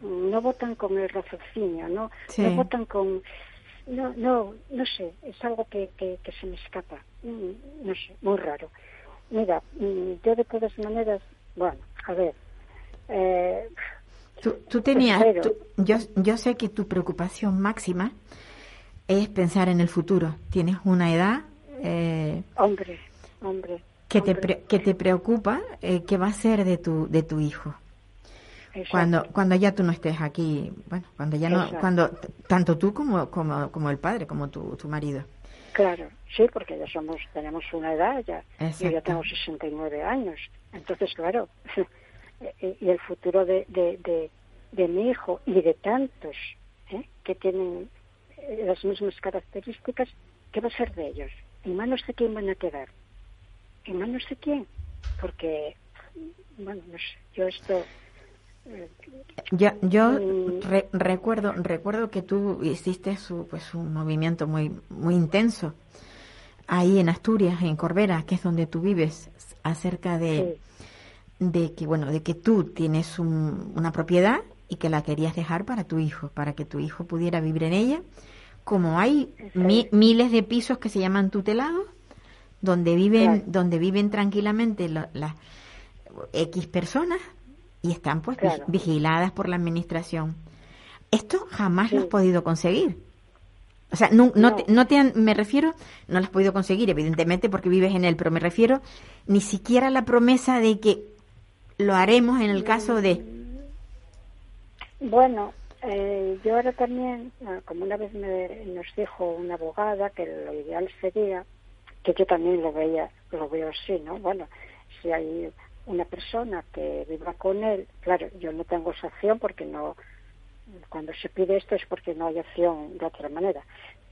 no votan con el raciocinio, no, no votan con... No, no, no sé, es algo que, que, que se me escapa, mm, no sé, muy raro. Mira, mm, yo de todas maneras, bueno, a ver. Eh, tú, tenías, yo, yo sé que tu preocupación máxima es pensar en el futuro. Tienes una edad. Eh, hombre, hombre. Que, Te, que te preocupa eh, qué va a ser de tu, de tu hijo. cuando cuando ya tú no estés aquí, bueno, cuando ya no, cuando tanto tú como como como el padre, como tu, tu marido. Claro, sí, porque ya somos, tenemos una edad ya, yo ya tengo 69 años, entonces claro, y el futuro de, de, de, mi hijo y de tantos ¿eh? que tienen eh, las mismas características, ¿qué va a ser de ellos? ¿En manos de quién van a quedar? ¿En manos de quién? Porque, bueno, no sé, yo esto... Yo, yo mm. recuerdo recuerdo que tú hiciste su, pues un movimiento muy muy intenso ahí en Asturias en Corbera que es donde tú vives acerca de de que bueno de que tú tienes una propiedad y que la querías dejar para tu hijo para que tu hijo pudiera vivir en ella como hay miles de pisos que se llaman tutelados, donde viven, donde viven tranquilamente las X personas y están pues vigiladas por la administración. Esto jamás lo has podido conseguir. O sea, no, no, Te, no, te, me refiero, no lo has podido conseguir, evidentemente, porque vives en él, pero me refiero ni siquiera a la promesa de que lo haremos en el caso de. Bueno, eh, yo ahora también, ah, como una vez me, nos dijo una abogada que lo ideal sería, que yo también lo veía, lo veo así, ¿no? Bueno, si hay una persona que viva con él, claro, yo no tengo esa opción porque no, cuando se pide esto es porque no hay opción de otra manera.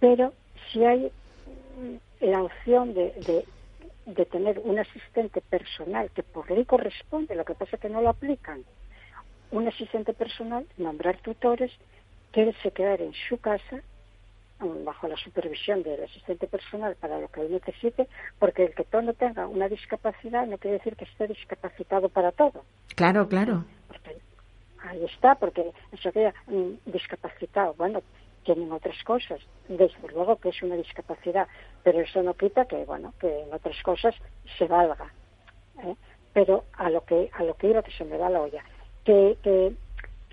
Pero si hay la opción de, de, de tener un asistente personal que por ley corresponde, lo que pasa es que no lo aplican, un asistente personal, nombrar tutores, que él se quedar en su casa mm, bajo la supervisión del asistente personal para lo que él necesite, porque el que todo tenga una discapacidad no quiere decir que esté discapacitado para todo. Claro, claro. ahí está, porque eso queda mm, discapacitado. Bueno, tienen otras cosas, desde luego que es una discapacidad, pero eso no quita que, bueno, que en otras cosas se valga. ¿eh? Pero a lo que a lo que iba que se me da la olla que, que,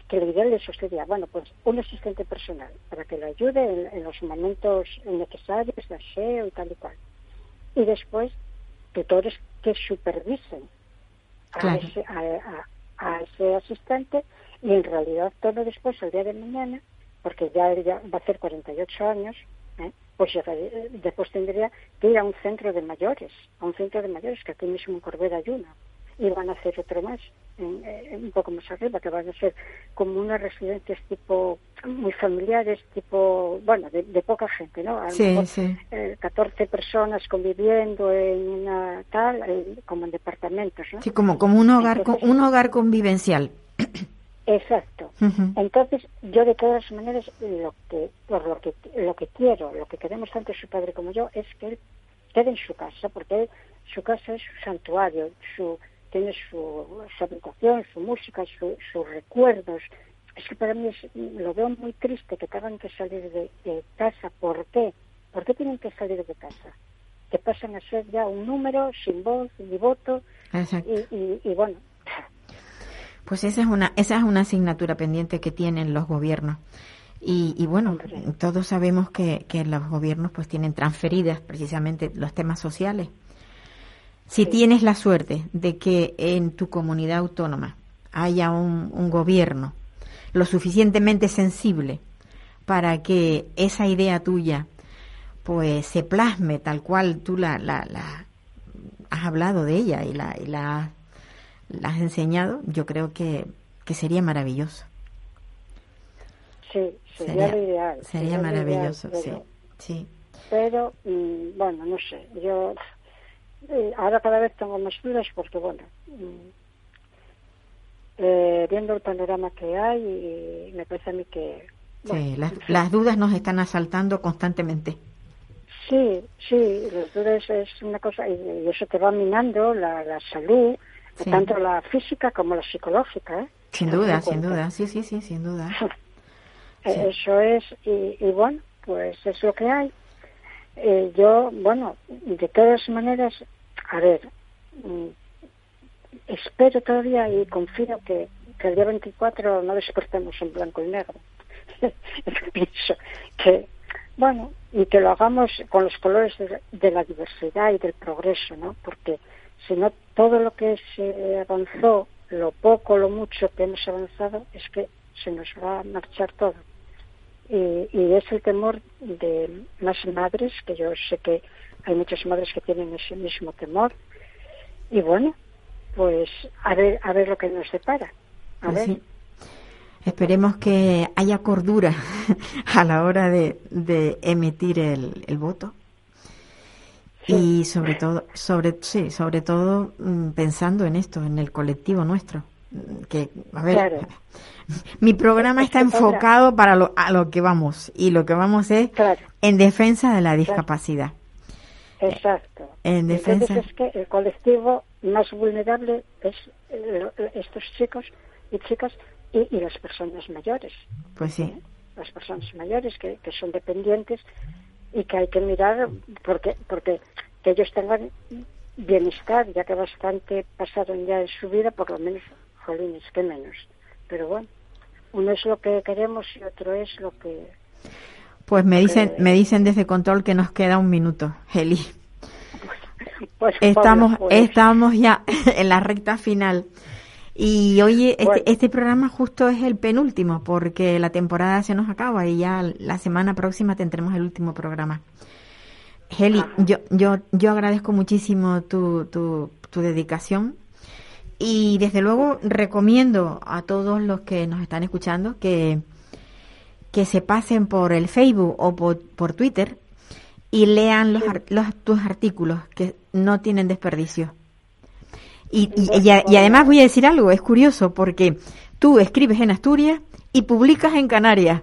que lo ideal eso sería, bueno, pues un asistente personal para que le ayude en, los momentos necesarios de aseo y tal y cual. Y después, tutores que supervisen a, ese, a, ese asistente y en realidad todo después, el día de mañana, porque ya él ya va a hacer 48 años, ¿eh? pues después tendría que ir a un centro de mayores, a un centro de mayores, que aquí mismo en Corbera hay uno, y van a hacer otro más un poco más arriba, que van a ser como unas residencias tipo muy familiares, tipo, bueno, de, poca gente, ¿no? A sí, sí. 14 eh, personas conviviendo en una tal, eh, como en departamentos, ¿no? Sí, como, como un hogar, un hogar convivencial. Exacto. Entonces, yo de todas maneras, lo que, por lo que, lo que quiero, lo que queremos tanto su padre como yo, es que él quede en su casa, porque su casa es su santuario, su tiene su, su habitación, su música, sus recuerdos. Es que para mí lo veo muy triste que tengan que salir de, casa. ¿Por qué? ¿Por qué tienen que salir de casa? Que pasan a ser ya un número sin voz ni voto. Y, y, bueno. Pues esa es una esa es una asignatura pendiente que tienen los gobiernos. Y, y, bueno, todos sabemos que, que los gobiernos pues tienen transferidas precisamente los temas sociales si tienes la suerte de que en tu comunidad autónoma haya un, gobierno lo suficientemente sensible para que esa idea tuya pues se plasme tal cual tú la, la, has hablado de ella y la, y la, has enseñado, yo creo que, que sería maravilloso. Sí, sería, lo ideal. Sería, maravilloso, sí, sí. Pero, mm, bueno, no sé, yo eh, ahora cada vez tengo más dudas porque, bueno, mm, eh, viendo el panorama que hay, me parece a mí que... sí, las, dudas nos están asaltando constantemente. Sí, sí, las dudas es una cosa, y, eso te va minando la, la salud, tanto la física como la psicológica. ¿eh? Sin duda, sin duda, sí, sí, sí, sin duda. Eso es, y, y bueno, pues es lo que hay. Eh, yo, bueno, de todas maneras, a ver, mm, espero todavía y confío que, el día 24 no despertemos en blanco y negro. Pienso que, bueno, y que lo hagamos con los colores de, la diversidad y del progreso, ¿no? Porque si no, todo lo que se avanzó lo poco, lo mucho que hemos avanzado es que se nos va a marchar todo. Y, y es el temor de más madres, que yo sé que hay muchas madres que tienen ese mismo temor. Y bueno, pues a ver, a ver lo que nos separa. A Pues ver. sí. Esperemos que haya cordura a la hora de, de emitir el, el voto. Y sobre todo, sobre, sí, sobre todo mm, pensando en esto, en el colectivo nuestro. Que, a ver, Claro. mi programa está enfocado para lo, a lo que vamos. Y lo que vamos es Claro, en defensa de la discapacidad. exacto. En defensa. Entonces es que el colectivo más vulnerable es eh, estos chicos y chicas y, y las personas mayores. Pues sí. las personas mayores que, que son dependientes y que hay que mirar porque porque que ellos tengan bienestar ya que bastante pasaron ya en su vida por lo menos jolines que menos pero bueno uno es lo que queremos y otro es lo que Pues me dicen, me dicen desde control que nos queda un minuto, Heli. pues Estamos, Pablo, pues, estamos ya en la recta final. Y oye, este, Bueno. este programa justo es el penúltimo, porque la temporada se nos acaba y ya la semana próxima tendremos el último programa. Heli, Ajá. yo, yo, yo agradezco muchísimo tu, tu, tu dedicación y desde luego recomiendo a todos los que nos están escuchando que, que se pasen por el Facebook o por, por Twitter y lean los, los- tus artículos que no tienen desperdicio. Y, y, y y además voy a decir algo, es curioso porque tú escribes en Asturias y publicas en Canarias.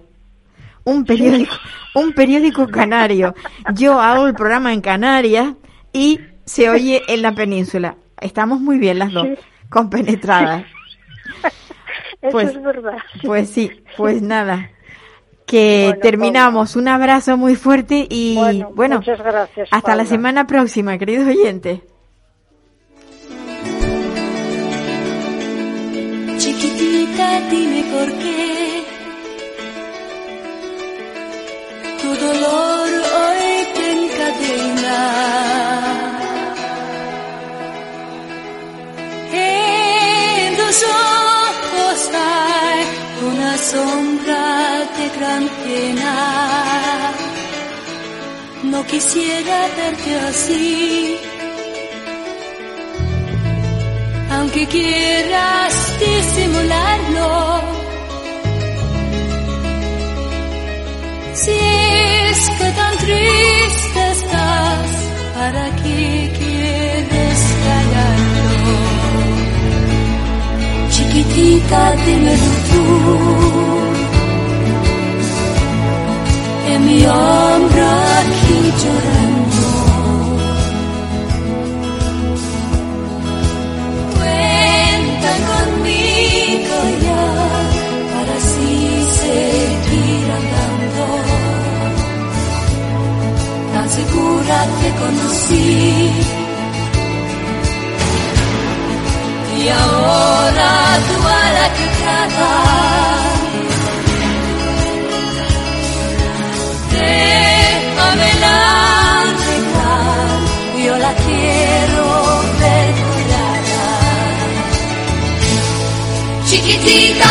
Un periódico, un periódico canario. Yo hago el programa en Canarias y se oye en la península. Estamos muy bien las dos, Sí. Compenetradas. eso pues- es verdad Pues sí, pues nada. Que Bueno, terminamos. Un abrazo muy fuerte y Bueno, bueno, muchas gracias, hasta la semana próxima, queridos oyentes. Chiquitita, dime por qué sombra de gran pena. No quisiera verte así. aunque quieras disimularlo. Si es que tan triste estás, ¿para qué quieres callarlo? Chiquitita, dímelo tú. En mi hombro aquí llorando. Cuenta conmigo ya para así seguir andando. Tan segura te conocí. Y ahora tú a la tratas. Déjame la yo la quiero ver llorada. Chiquitita,